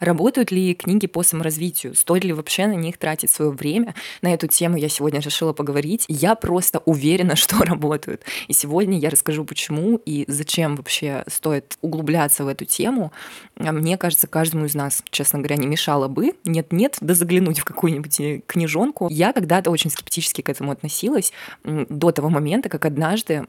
Работают ли книги по саморазвитию? Стоит ли вообще на них тратить свое время? На эту тему я сегодня решила поговорить. Я просто уверена, что работают. И сегодня я расскажу, почему и зачем вообще стоит углубляться в эту тему. А мне кажется, каждому из нас, честно говоря, не мешало бы, нет-нет, да заглянуть в какую-нибудь э, книжонку. Я когда-то очень скептически к этому относилась до того момента, как однажды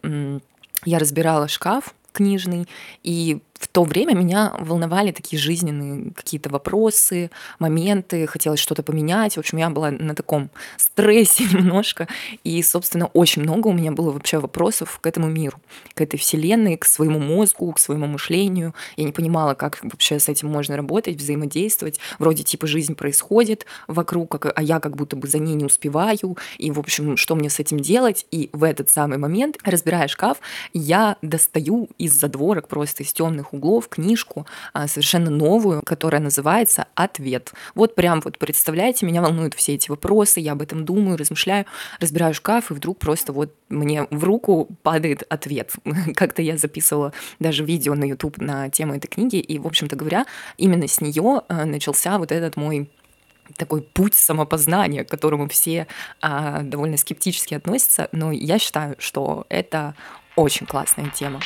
я разбирала шкаф книжный, и в то время меня волновали такие жизненные какие-то вопросы, моменты, хотелось что-то поменять. В общем, я была на таком стрессе немножко. И, собственно, очень много у меня было вообще вопросов к этому миру, к этой вселенной, к своему мозгу, к своему мышлению. Я не понимала, как вообще с этим можно работать, взаимодействовать. Вроде типа жизнь происходит вокруг, а я как будто бы за ней не успеваю. И, в общем, что мне с этим делать? И в этот самый момент, разбирая шкаф, я достаю из задворок просто из темных разных углов книжку а, совершенно новую, которая называется «Ответ». Вот прям вот представляете, меня волнуют все эти вопросы, я об этом думаю, размышляю, разбираю шкаф, и вдруг просто вот мне в руку падает ответ. Как-то я записывала даже видео на YouTube на тему этой книги, и, в общем-то говоря, именно с нее а, начался вот этот мой такой путь самопознания, к которому все а, довольно скептически относятся, но я считаю, что это очень классная тема.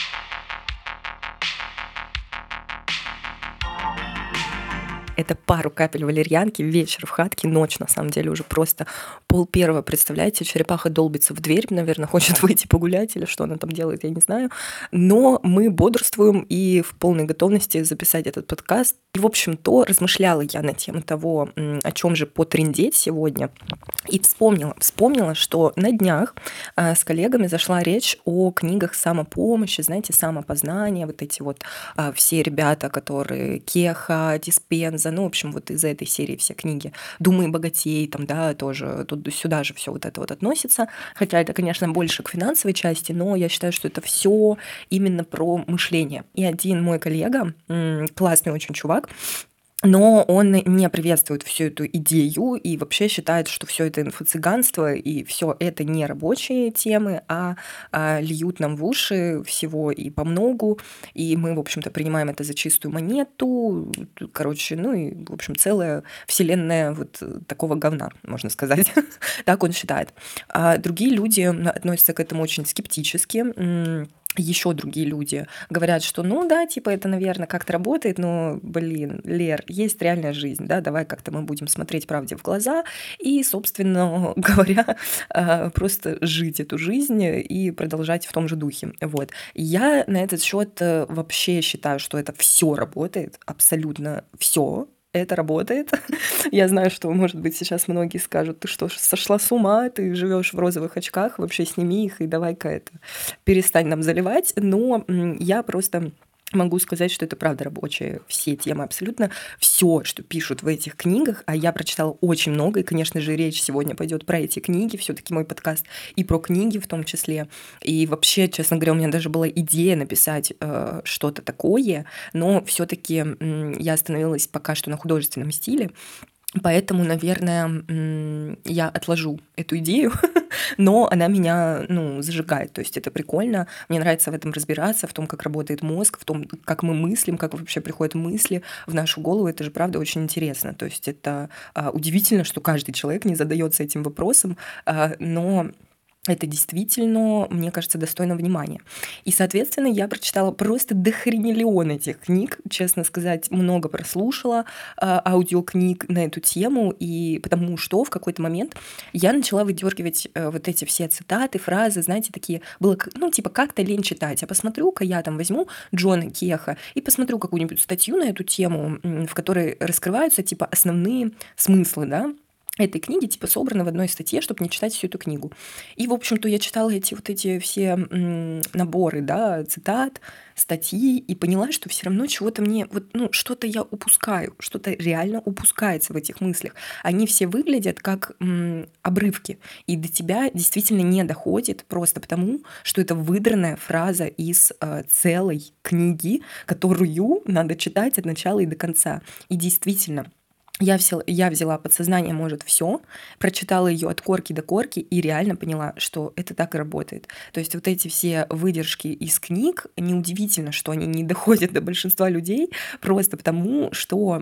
Это пару капель валерьянки, вечер в хатке, ночь, на самом деле, уже просто пол первого, представляете, черепаха долбится в дверь, наверное, хочет выйти погулять или что она там делает, я не знаю. Но мы бодрствуем и в полной готовности записать этот подкаст. И, в общем-то, размышляла я на тему того, о чем же потрендеть сегодня, и вспомнила, вспомнила, что на днях а, с коллегами зашла речь о книгах самопомощи, знаете, самопознания, вот эти вот а, все ребята, которые Кеха, Диспенз, Диккенса, ну, в общем, вот из этой серии все книги. «Думай богатей», там, да, тоже тут сюда же все вот это вот относится. Хотя это, конечно, больше к финансовой части, но я считаю, что это все именно про мышление. И один мой коллега, классный очень чувак, но он не приветствует всю эту идею и вообще считает, что все это инфо-цыганство и все это не рабочие темы, а, а льют нам в уши всего и по многу, и мы, в общем-то, принимаем это за чистую монету, короче, ну и, в общем, целая вселенная вот такого говна, можно сказать. так он считает. А другие люди относятся к этому очень скептически, еще другие люди говорят, что ну да, типа это, наверное, как-то работает, но, блин, Лер, есть реальная жизнь, да, давай как-то мы будем смотреть правде в глаза и, собственно говоря, а, просто жить эту жизнь и продолжать в том же духе. Вот. Я на этот счет э, вообще считаю, что это все работает, абсолютно все, это работает. Я знаю, что, может быть, сейчас многие скажут, ты что, сошла с ума, ты живешь в розовых очках, вообще сними их и давай-ка это перестань нам заливать. Но я просто Могу сказать, что это правда рабочие все темы, абсолютно все, что пишут в этих книгах, а я прочитала очень много, и, конечно же, речь сегодня пойдет про эти книги, все-таки мой подкаст и про книги в том числе. И вообще, честно говоря, у меня даже была идея написать э, что-то такое, но все-таки э, я остановилась пока что на художественном стиле, Поэтому, наверное, я отложу эту идею, но она меня ну, зажигает. То есть это прикольно. Мне нравится в этом разбираться, в том, как работает мозг, в том, как мы мыслим, как вообще приходят мысли в нашу голову. Это же, правда, очень интересно. То есть это а, удивительно, что каждый человек не задается этим вопросом, а, но это действительно, мне кажется, достойно внимания. И, соответственно, я прочитала просто дохренелион этих книг, честно сказать, много прослушала э, аудиокниг на эту тему, и потому что в какой-то момент я начала выдергивать э, вот эти все цитаты, фразы, знаете, такие, было, ну, типа, как-то лень читать, а посмотрю-ка я там возьму Джона Кеха и посмотрю какую-нибудь статью на эту тему, в которой раскрываются, типа, основные смыслы, да, этой книги типа собраны в одной статье, чтобы не читать всю эту книгу. И, в общем-то, я читала эти вот эти все наборы, да, цитат, статьи, и поняла, что все равно чего-то мне, вот, ну, что-то я упускаю, что-то реально упускается в этих мыслях. Они все выглядят как м, обрывки, и до тебя действительно не доходит просто потому, что это выдранная фраза из э, целой книги, которую надо читать от начала и до конца. И действительно, я взяла, я взяла подсознание может все, прочитала ее от корки до корки и реально поняла, что это так и работает. То есть вот эти все выдержки из книг, неудивительно, что они не доходят до большинства людей, просто потому что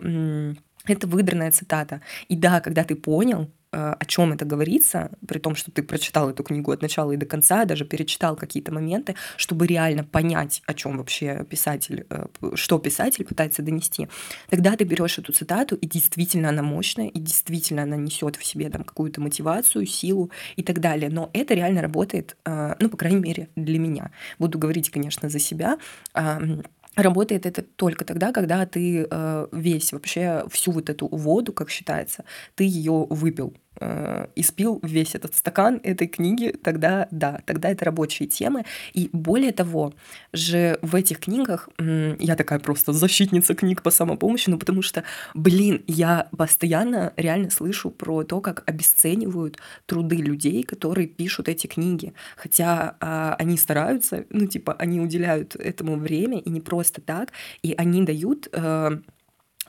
это выдранная цитата. И да, когда ты понял, о чем это говорится, при том, что ты прочитал эту книгу от начала и до конца, даже перечитал какие-то моменты, чтобы реально понять, о чем вообще писатель, э, что писатель пытается донести. Тогда ты берешь эту цитату, и действительно она мощная, и действительно она несет в себе там какую-то мотивацию, силу и так далее. Но это реально работает, э, ну, по крайней мере, для меня. Буду говорить, конечно, за себя Работает это только тогда, когда ты э, весь вообще всю вот эту воду, как считается, ты ее выпил э, испил весь этот стакан этой книги, тогда да, тогда это рабочие темы. И более того, же в этих книгах я такая просто защитница книг по самопомощи, ну потому что, блин, я постоянно реально слышу про то, как обесценивают труды людей, которые пишут эти книги. Хотя а, они стараются, ну типа они уделяют этому время и не просто так, и они дают э,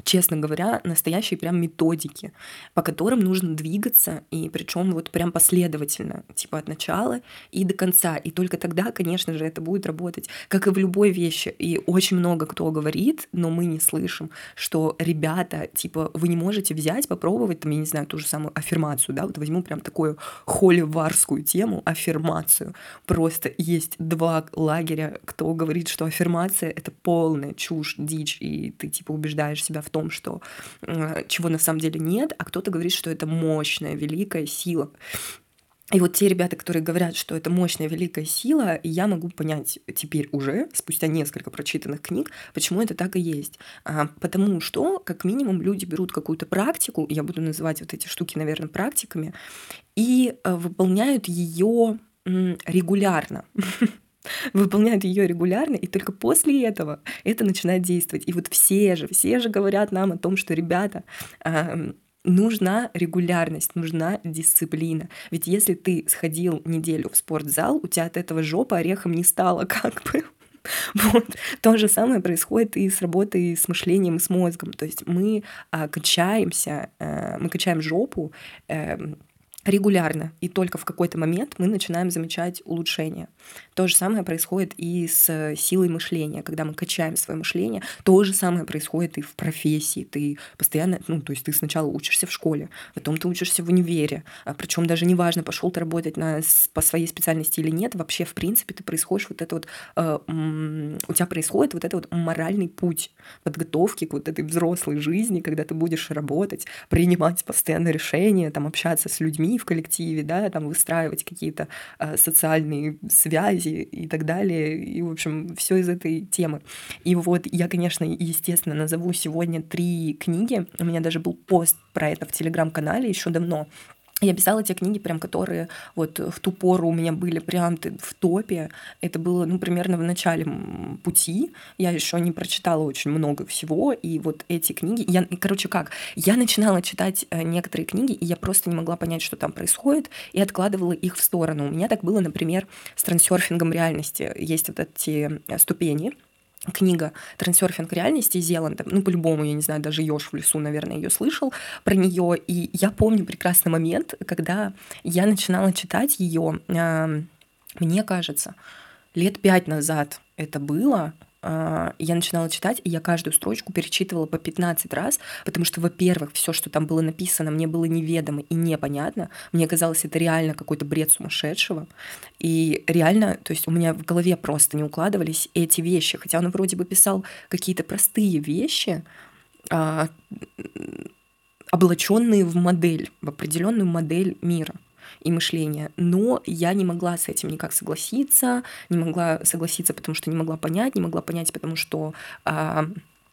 честно говоря, настоящие прям методики, по которым нужно двигаться, и причем вот прям последовательно, типа от начала и до конца. И только тогда, конечно же, это будет работать, как и в любой вещи. И очень много кто говорит, но мы не слышим, что ребята, типа, вы не можете взять, попробовать, там, я не знаю, ту же самую аффирмацию, да, вот возьму прям такую холиварскую тему, аффирмацию. Просто есть два лагеря, кто говорит, что аффирмация — это полная чушь, дичь, и ты, типа, убеждаешь себя в том, что э, чего на самом деле нет, а кто-то говорит, что это мощная, великая сила. И вот те ребята, которые говорят, что это мощная, великая сила, я могу понять теперь уже, спустя несколько прочитанных книг, почему это так и есть. А, потому что, как минимум, люди берут какую-то практику, я буду называть вот эти штуки, наверное, практиками, и э, выполняют ее регулярно. выполняют ее регулярно, и только после этого это начинает действовать. И вот все же, все же говорят нам о том, что, ребята, нужна регулярность, нужна дисциплина. Ведь если ты сходил неделю в спортзал, у тебя от этого жопа орехом не стало, как бы. Вот. То же самое происходит и с работой с мышлением, и с мозгом. То есть мы а, качаемся, а, мы качаем жопу, а, регулярно, и только в какой-то момент мы начинаем замечать улучшение. То же самое происходит и с силой мышления. Когда мы качаем свое мышление, то же самое происходит и в профессии. Ты постоянно, ну, то есть ты сначала учишься в школе, потом ты учишься в универе, а причем даже неважно, пошел ты работать на, по своей специальности или нет, вообще, в принципе, ты происходишь вот это вот, э, у тебя происходит вот это вот моральный путь подготовки к вот этой взрослой жизни, когда ты будешь работать, принимать постоянно решения, там, общаться с людьми, в коллективе, да, там выстраивать какие-то э, социальные связи и так далее. И, в общем, все из этой темы. И вот я, конечно, естественно, назову сегодня три книги. У меня даже был пост про это в телеграм-канале еще давно. Я писала те книги, прям которые вот в ту пору у меня были прям в топе. Это было, ну, примерно в начале пути. Я еще не прочитала очень много всего. И вот эти книги... Я, короче, как? Я начинала читать э, некоторые книги, и я просто не могла понять, что там происходит, и откладывала их в сторону. У меня так было, например, с трансерфингом реальности. Есть вот эти э, ступени, книга «Трансерфинг реальности» Зеланда. Ну, по-любому, я не знаю, даже Ёж в лесу, наверное, ее слышал про нее. И я помню прекрасный момент, когда я начинала читать ее, мне кажется, лет пять назад это было, я начинала читать, и я каждую строчку перечитывала по 15 раз, потому что, во-первых, все, что там было написано, мне было неведомо и непонятно. Мне казалось, это реально какой-то бред сумасшедшего. И реально, то есть у меня в голове просто не укладывались эти вещи. Хотя он вроде бы писал какие-то простые вещи, а, облаченные в модель, в определенную модель мира и мышления. Но я не могла с этим никак согласиться, не могла согласиться, потому что не могла понять, не могла понять, потому что а,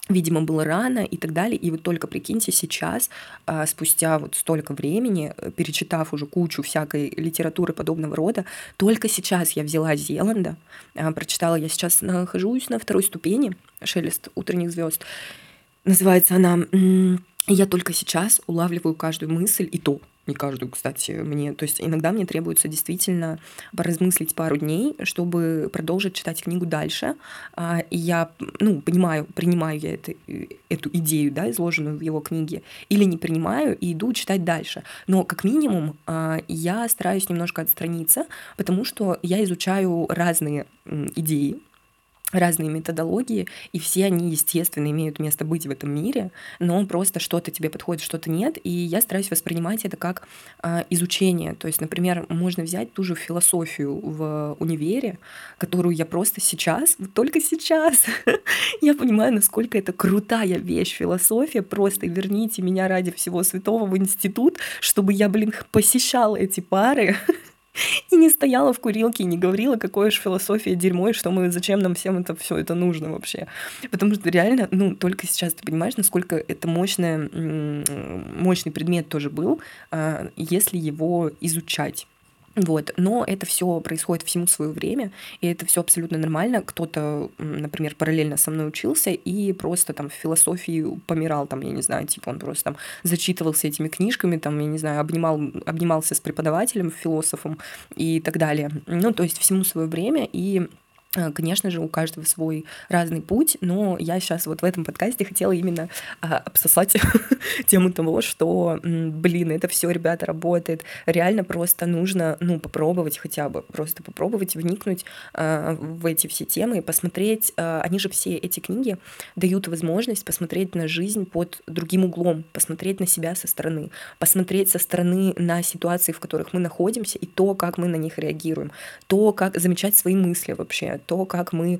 видимо, было рано и так далее. И вот только прикиньте, сейчас, а, спустя вот столько времени, перечитав уже кучу всякой литературы подобного рода, только сейчас я взяла Зеланда, а, прочитала, я сейчас нахожусь на второй ступени «Шелест утренних звезд». Называется она... Я только сейчас улавливаю каждую мысль и то, не каждую, кстати, мне. То есть иногда мне требуется действительно поразмыслить пару дней, чтобы продолжить читать книгу дальше. А, и я, ну, понимаю, принимаю я это, эту идею, да, изложенную в его книге, или не принимаю и иду читать дальше. Но как минимум а, я стараюсь немножко отстраниться, потому что я изучаю разные идеи, разные методологии, и все они, естественно, имеют место быть в этом мире, но просто что-то тебе подходит, что-то нет, и я стараюсь воспринимать это как э, изучение. То есть, например, можно взять ту же философию в универе, которую я просто сейчас, вот только сейчас, я понимаю, насколько это крутая вещь, философия, просто верните меня ради всего святого в институт, чтобы я, блин, посещала эти пары, и не стояла в курилке и не говорила, какое же философия дерьмо, и что мы, зачем нам всем это все это нужно вообще. Потому что реально, ну, только сейчас ты понимаешь, насколько это мощное, мощный предмет тоже был, а, если его изучать. Вот. Но это все происходит всему свое время, и это все абсолютно нормально. Кто-то, например, параллельно со мной учился и просто там в философии помирал, там, я не знаю, типа он просто там зачитывался этими книжками, там, я не знаю, обнимал, обнимался с преподавателем, философом и так далее. Ну, то есть всему свое время, и конечно же, у каждого свой разный путь, но я сейчас вот в этом подкасте хотела именно а, обсосать тему того, что, блин, это все, ребята, работает. Реально просто нужно, ну, попробовать хотя бы, просто попробовать вникнуть а, в эти все темы и посмотреть. А, они же все эти книги дают возможность посмотреть на жизнь под другим углом, посмотреть на себя со стороны, посмотреть со стороны на ситуации, в которых мы находимся, и то, как мы на них реагируем, то, как замечать свои мысли вообще, то, как мы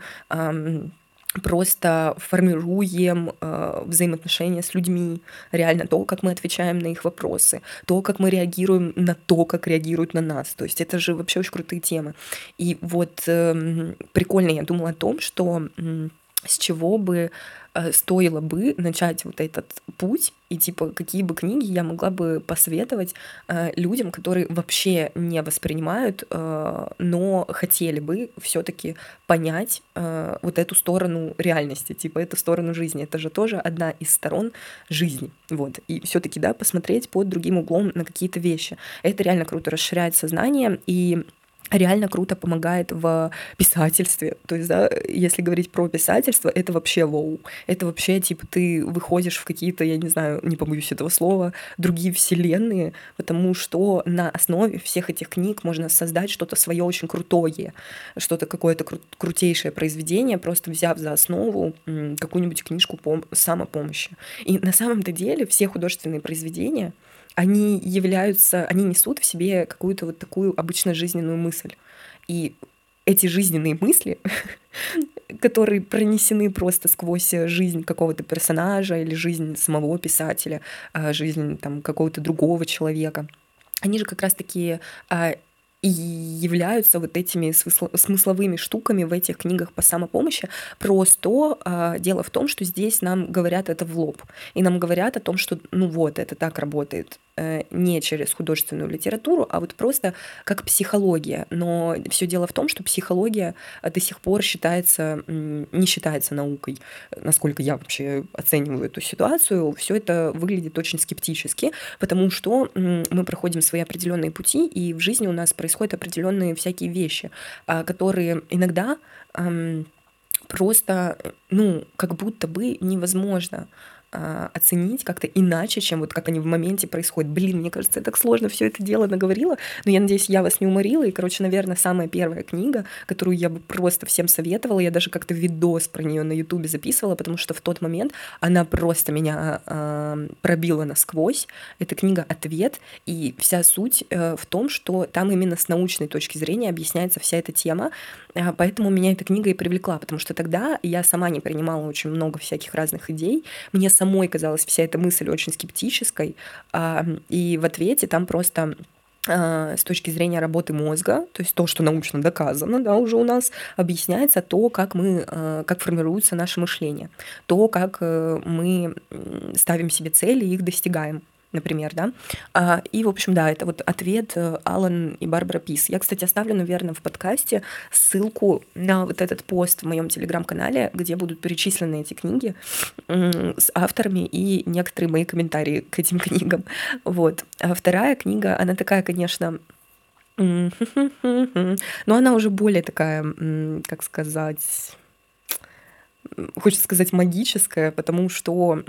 просто формируем э, взаимоотношения с людьми, реально то, как мы отвечаем на их вопросы, то, как мы реагируем на то, как реагируют на нас. То есть это же вообще очень крутые темы. И вот э, прикольно я думала о том, что э, с чего бы Э, стоило бы начать вот этот путь и типа какие бы книги я могла бы посоветовать э, людям, которые вообще не воспринимают, э, но хотели бы все-таки понять э, вот эту сторону реальности, типа эту сторону жизни. Это же тоже одна из сторон жизни, вот. И все-таки да посмотреть под другим углом на какие-то вещи. Это реально круто расширяет сознание и реально круто помогает в писательстве. То есть, да, если говорить про писательство, это вообще вау. Это вообще, типа, ты выходишь в какие-то, я не знаю, не побоюсь этого слова, другие вселенные, потому что на основе всех этих книг можно создать что-то свое очень крутое, что-то какое-то кру- крутейшее произведение, просто взяв за основу какую-нибудь книжку по самопомощи. И на самом-то деле все художественные произведения — они являются, они несут в себе какую-то вот такую обычно жизненную мысль. И эти жизненные мысли, которые пронесены просто сквозь жизнь какого-то персонажа или жизнь самого писателя, а, жизнь там какого-то другого человека, они же как раз-таки а, и являются вот этими смысловыми штуками в этих книгах по самопомощи. Просто э, дело в том, что здесь нам говорят это в лоб. И нам говорят о том, что ну вот, это так работает. Э, не через художественную литературу, а вот просто как психология. Но все дело в том, что психология до сих пор считается, не считается наукой, насколько я вообще оцениваю эту ситуацию. Все это выглядит очень скептически, потому что мы проходим свои определенные пути, и в жизни у нас происходят определенные всякие вещи, а, которые иногда просто, ну, как будто бы невозможно оценить как-то иначе, чем вот как они в моменте происходят. Блин, мне кажется, я так сложно все это дело наговорила, но я надеюсь, я вас не уморила. И, короче, наверное, самая первая книга, которую я бы просто всем советовала, я даже как-то видос про нее на Ютубе записывала, потому что в тот момент она просто меня э, пробила насквозь. Это книга «Ответ», и вся суть э, в том, что там именно с научной точки зрения объясняется вся эта тема, э, поэтому меня эта книга и привлекла, потому что тогда я сама не принимала очень много всяких разных идей, мне самой казалась вся эта мысль очень скептической, и в ответе там просто а, с точки зрения работы мозга, то есть то, что научно доказано, да, уже у нас объясняется то, как мы, а, как формируется наше мышление, то, как э, мы ставим себе цели и их достигаем. Например, да. А, и, в общем, да, это вот ответ э, Алан и Барбара Пис. Я, кстати, оставлю, наверное, в подкасте ссылку на вот этот пост в моем телеграм-канале, где будут перечислены эти книги с авторами и некоторые мои комментарии к этим книгам. Вот. А вторая книга, она такая, конечно, но она уже более такая, как сказать, хочется сказать, магическое, потому что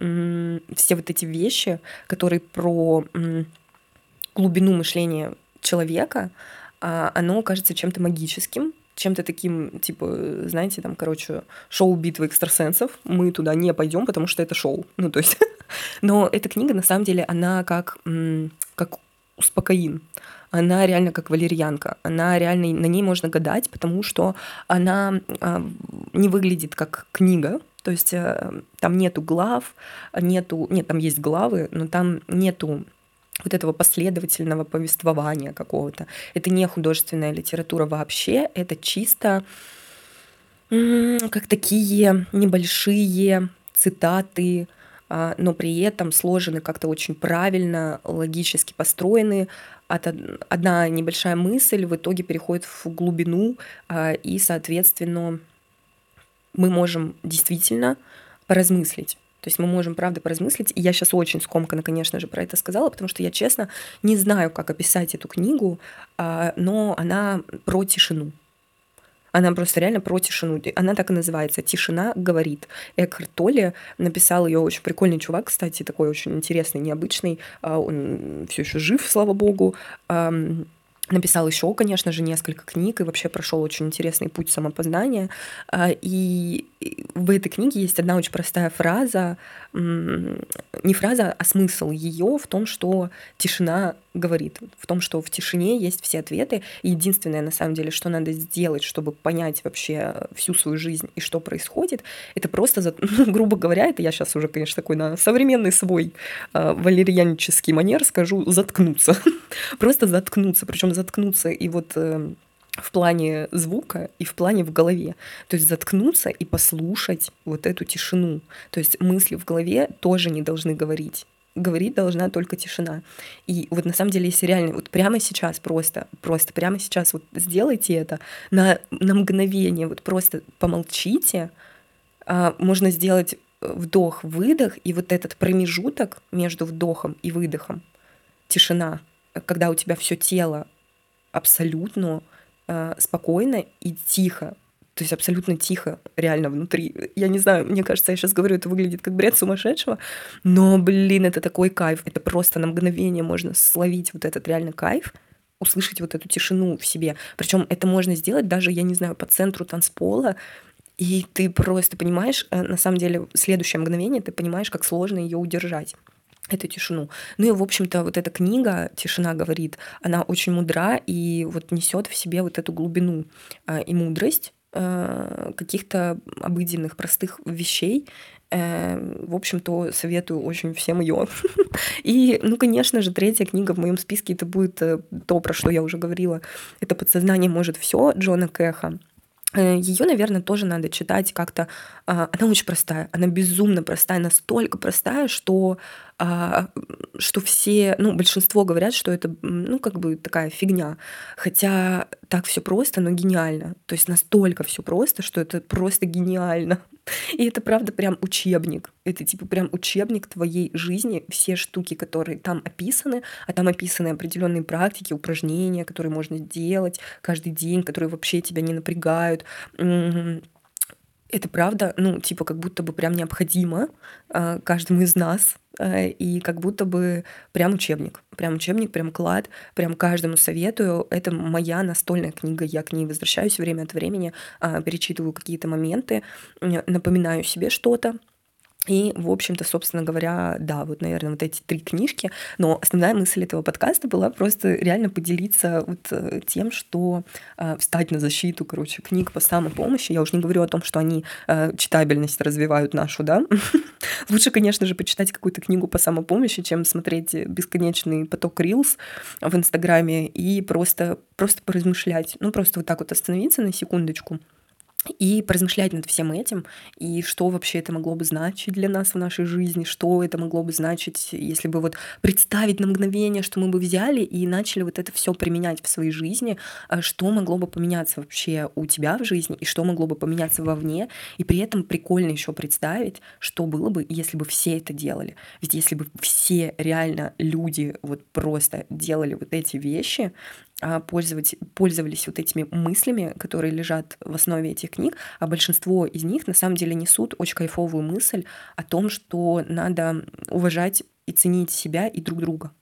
все вот эти вещи, которые про глубину мышления человека, а, оно кажется чем-то магическим, чем-то таким, типа, знаете, там, короче, шоу битвы экстрасенсов. Мы туда не пойдем, потому что это шоу. Ну, то есть... Но эта книга, на самом деле, она как, как успокоин она реально как валерьянка. Она реально, на ней можно гадать, потому что она а, не выглядит как книга, то есть э, там нету глав, нету, нет, там есть главы, но там нету вот этого последовательного повествования какого-то. Это не художественная литература вообще, это чисто как такие небольшие цитаты, но при этом сложены как-то очень правильно, логически построены. Одна небольшая мысль в итоге переходит в глубину, а, и, соответственно, мы можем действительно поразмыслить. То есть мы можем, правда, поразмыслить. И я сейчас очень скомканно, конечно же, про это сказала, потому что я, честно, не знаю, как описать эту книгу, а, но она про тишину. Она просто реально про тишину. Она так и называется «Тишина говорит». Экхарт Толли написал ее очень прикольный чувак, кстати, такой очень интересный, необычный. А, он все еще жив, слава богу. Написал еще, конечно же, несколько книг и вообще прошел очень интересный путь самопознания. А, и в этой книге есть одна очень простая фраза, не фраза, а смысл ее в том, что тишина говорит, в том, что в тишине есть все ответы. И единственное, на самом деле, что надо сделать, чтобы понять вообще всю свою жизнь и что происходит, это просто, ну, грубо говоря, это я сейчас уже, конечно, такой на современный свой э, валерьянический манер скажу, заткнуться. просто заткнуться, причем заткнуться и вот э, в плане звука и в плане в голове. То есть заткнуться и послушать вот эту тишину. То есть мысли в голове тоже не должны говорить говорить должна только тишина. И вот на самом деле, если реально, вот прямо сейчас просто, просто прямо сейчас вот сделайте это на, на мгновение, вот просто помолчите, а, можно сделать вдох-выдох, и вот этот промежуток между вдохом и выдохом, тишина, когда у тебя все тело абсолютно э, спокойно и тихо, то есть абсолютно тихо, реально внутри. Я не знаю, мне кажется, я сейчас говорю, это выглядит как бред сумасшедшего, но, блин, это такой кайф. Это просто на мгновение можно словить вот этот реально кайф, услышать вот эту тишину в себе. Причем это можно сделать даже, я не знаю, по центру танцпола, и ты просто понимаешь, э, на самом деле, следующее мгновение ты понимаешь, как сложно ее удержать эту тишину. Ну и, в общем-то, вот эта книга «Тишина говорит», она очень мудра и вот несет в себе вот эту глубину э, и мудрость э, каких-то обыденных, простых вещей. Э, в общем-то, советую очень всем ее. И, ну, конечно же, третья книга в моем списке это будет то, про что я уже говорила. Это «Подсознание может все» Джона Кэха. Ее, наверное, тоже надо читать как-то. Она очень простая, она безумно простая, настолько простая, что а, что все, ну, большинство говорят, что это, ну, как бы такая фигня. Хотя так все просто, но гениально. То есть настолько все просто, что это просто гениально. И это правда прям учебник. Это типа прям учебник твоей жизни. Все штуки, которые там описаны, а там описаны определенные практики, упражнения, которые можно делать каждый день, которые вообще тебя не напрягают это правда, ну, типа, как будто бы прям необходимо э, каждому из нас Э, и как будто бы прям учебник, прям учебник, прям клад, прям каждому советую. Это моя настольная книга, я к ней возвращаюсь время от времени, а, перечитываю какие-то моменты, напоминаю себе что-то, и, в общем-то, собственно говоря, да, вот, наверное, вот эти три книжки. Но основная мысль этого подкаста была просто реально поделиться вот э, тем, что э, встать на защиту, короче, книг по самопомощи. Я уже не говорю о том, что они э, читабельность развивают нашу, да. Лучше, конечно же, почитать какую-то книгу по самопомощи, чем смотреть бесконечный поток рилс в Инстаграме и просто, просто поразмышлять. Ну, просто вот так вот остановиться на секундочку и поразмышлять над всем этим, и что вообще это могло бы значить для нас в нашей жизни, что это могло бы значить, если бы вот представить на мгновение, что мы бы взяли и начали вот это все применять в своей жизни, а что могло бы поменяться вообще у тебя в жизни, и что могло бы поменяться вовне, и при этом прикольно еще представить, что было бы, если бы все это делали. Ведь если бы все реально люди вот просто делали вот эти вещи, пользовать, пользовались вот этими мыслями, которые лежат в основе этих книг, а большинство из них на самом деле несут очень кайфовую мысль о том, что надо уважать и ценить себя и друг друга.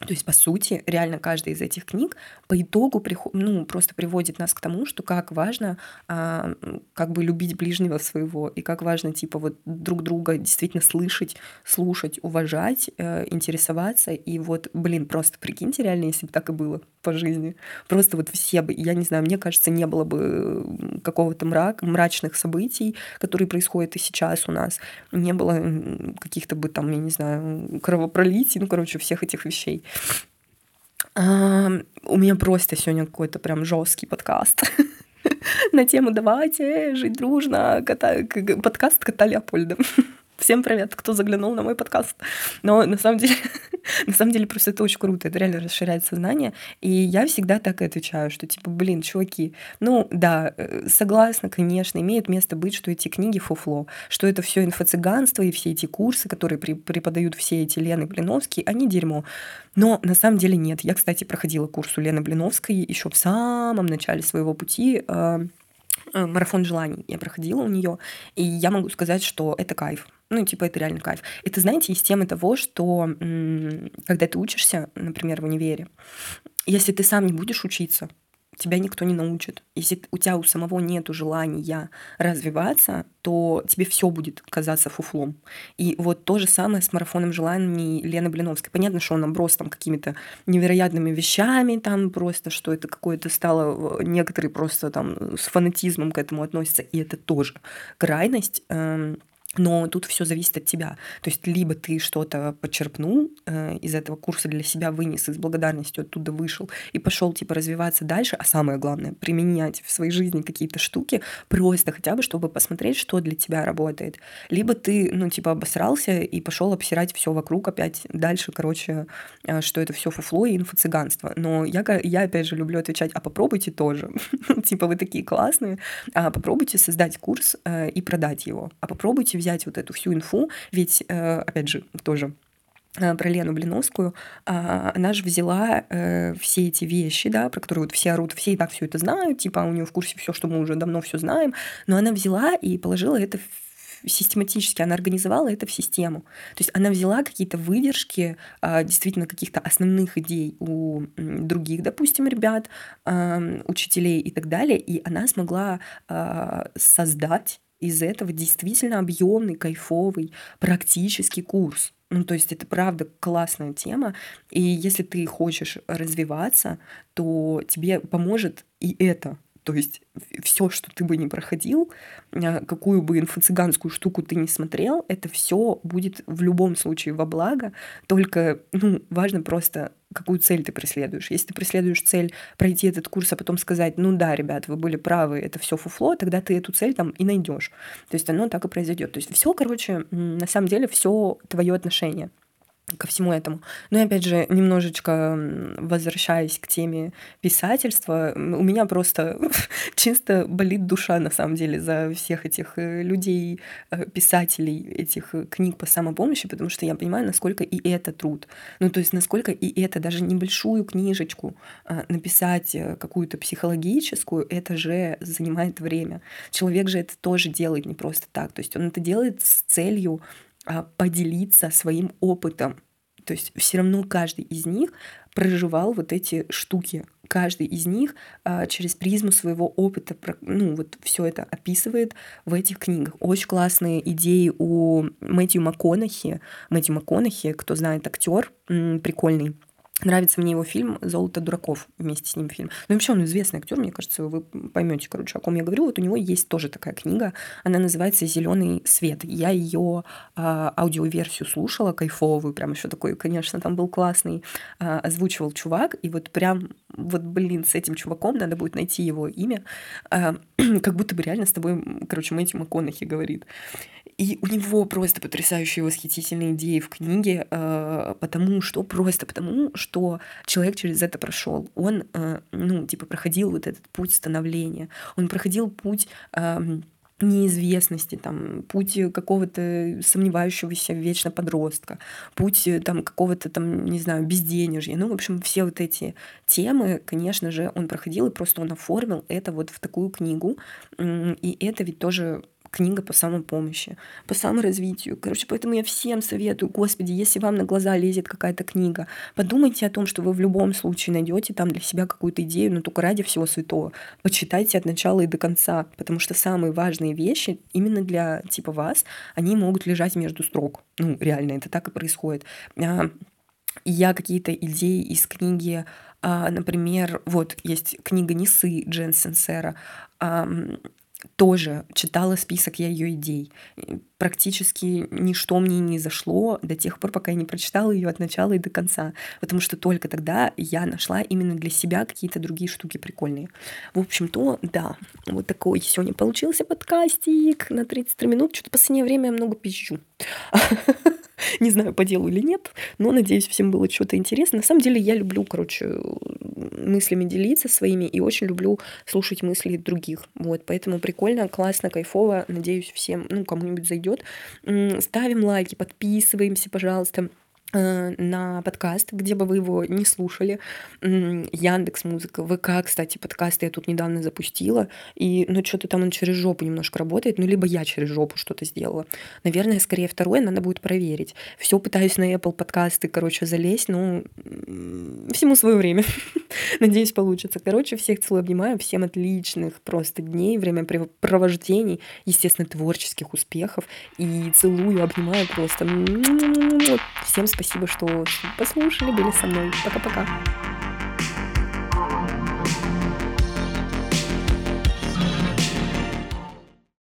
То есть, по сути, реально каждая из этих книг по итогу приход, ну, просто приводит нас к тому, что как важно а, как бы любить ближнего своего, и как важно, типа, вот друг друга действительно слышать, слушать, уважать, э, интересоваться. И вот, блин, просто прикиньте, реально, если бы так и было по жизни. Просто вот все бы, я не знаю, мне кажется, не было бы какого-то мрак, мрачных событий, которые происходят и сейчас у нас. Не было каких-то бы там, я не знаю, кровопролитий, ну, короче, всех этих вещей. У меня просто сегодня какой-то прям жесткий подкаст на тему «Давайте жить дружно», подкаст кота Леопольда. Всем привет, кто заглянул на мой подкаст. Но на самом деле, на самом деле просто это очень круто, это реально расширяет сознание. И я всегда так и отвечаю, что типа, блин, чуваки, ну да, э, согласна, конечно, имеет место быть, что эти книги фуфло, что это все инфо-цыганство и все эти курсы, которые преподают все эти Лены Блиновские, они дерьмо. Но на самом деле нет. Я, кстати, проходила курс у Лены Блиновской еще в самом начале своего пути э, марафон желаний я проходила у нее, и я могу сказать, что это кайф. Ну, типа, это реально кайф. Это, знаете, из темы того, что когда ты учишься, например, в универе, если ты сам не будешь учиться, тебя никто не научит. Если у тебя у самого нет желания развиваться, то тебе все будет казаться фуфлом. И вот то же самое с марафоном желаний Лены Блиновской. Понятно, что он наброс там какими-то невероятными вещами, там просто, что это какое-то стало, некоторые просто там с фанатизмом к этому относятся, и это тоже крайность. Эм, но тут все зависит от тебя. То есть либо ты что-то подчерпнул э, из этого курса для себя, вынес и с благодарностью оттуда вышел и пошел типа развиваться дальше, а самое главное применять в своей жизни какие-то штуки просто хотя бы, чтобы посмотреть, что для тебя работает. Либо ты ну типа обосрался и пошел обсирать все вокруг опять дальше, короче, э, что это все фуфло и инфо-цыганство. Но я я опять же люблю отвечать, а попробуйте тоже, типа вы такие классные, а попробуйте создать курс э, и продать его, а попробуйте взять вот эту всю инфу, ведь, э, опять же, тоже э, про Лену Блиновскую, а, она же взяла э, все эти вещи, да, про которые вот все орут, все и так все это знают, типа у нее в курсе все, что мы уже давно все знаем, но она взяла и положила это систематически, она организовала это в систему. То есть она взяла какие-то выдержки а, действительно каких-то основных идей у других, допустим, ребят, учителей и так далее, и она смогла а, создать из этого действительно объемный, кайфовый, практический курс. Ну, то есть это правда классная тема. И если ты хочешь развиваться, то тебе поможет и это. То есть все, что ты бы не проходил, а, какую бы инфо-цыганскую штуку ты не смотрел, это все будет в любом случае во благо. Только ну, важно просто, какую цель ты преследуешь. Если ты преследуешь цель пройти этот курс, а потом сказать, ну да, ребят, вы были правы, это все фуфло, тогда ты эту цель там и найдешь. То есть оно так и произойдет. То есть все, короче, на самом деле все твое отношение ко всему этому. Ну и опять же, немножечко возвращаясь к теме писательства, у меня просто чисто болит душа на самом деле за всех этих э, людей, э, писателей этих э, книг по самопомощи, потому что я понимаю, насколько и это труд. Ну то есть насколько и это, даже небольшую книжечку написать какую-то психологическую, это же занимает время. Человек же это тоже делает не просто так. То есть он это делает с целью поделиться своим опытом. То есть все равно каждый из них проживал вот эти штуки. Каждый из них а, через призму своего опыта, ну вот все это описывает в этих книгах. Очень классные идеи у Мэтью МакКонахи. Мэтью МакКонахи, кто знает, актер прикольный Нравится мне его фильм «Золото дураков», вместе с ним фильм. Ну, вообще он известный актер, мне кажется, вы поймете, короче, о ком я говорю. Вот у него есть тоже такая книга, она называется «Зеленый свет». Я ее а, аудиоверсию слушала, кайфовую, прям еще такой, конечно, там был классный, а, озвучивал чувак, и вот прям вот, блин, с этим чуваком надо будет найти его имя, а, как будто бы реально с тобой, короче, Мэтью МакКонахи говорит. И у него просто потрясающие восхитительные идеи в книге, э, потому что просто потому, что человек через это прошел. Он, э, ну, типа, проходил вот этот путь становления. Он проходил путь э, неизвестности, там, путь какого-то сомневающегося вечно подростка, путь там какого-то там, не знаю, безденежья. Ну, в общем, все вот эти темы, конечно же, он проходил, и просто он оформил это вот в такую книгу. И это ведь тоже книга по самопомощи, по саморазвитию. Короче, поэтому я всем советую, господи, если вам на глаза лезет какая-то книга, подумайте о том, что вы в любом случае найдете там для себя какую-то идею, но только ради всего святого. Почитайте от начала и до конца, потому что самые важные вещи именно для типа вас, они могут лежать между строк. Ну, реально, это так и происходит. А, я какие-то идеи из книги, а, например, вот есть книга Несы Джен Сенсера, тоже читала список я ее идей. Практически ничто мне не зашло до тех пор, пока я не прочитала ее от начала и до конца. Потому что только тогда я нашла именно для себя какие-то другие штуки прикольные. В общем-то, да, вот такой сегодня получился подкастик на 33 минут. Что-то в последнее время я много пищу. Не знаю, по делу или нет, но надеюсь, всем было что-то интересно. На самом деле я люблю, короче, мыслями делиться своими и очень люблю слушать мысли других. Вот, поэтому прикольно, классно, кайфово. Надеюсь, всем, ну, кому-нибудь зайдет. Ставим лайки, подписываемся, пожалуйста. Э, на подкаст, где бы вы его не слушали. Яндекс Музыка, ВК, кстати, подкаст я тут недавно запустила, и ну что-то там он через жопу немножко работает, ну либо я через жопу что-то сделала. Наверное, скорее второе надо будет проверить. Все пытаюсь на Apple подкасты, короче, залезть, но всему свое время. Надеюсь, получится. Короче, всех целую, обнимаю, всем отличных просто дней, времяпровождений, естественно, творческих успехов, и целую, обнимаю просто. Всем спасибо Спасибо, что послушали, были со мной. Пока-пока.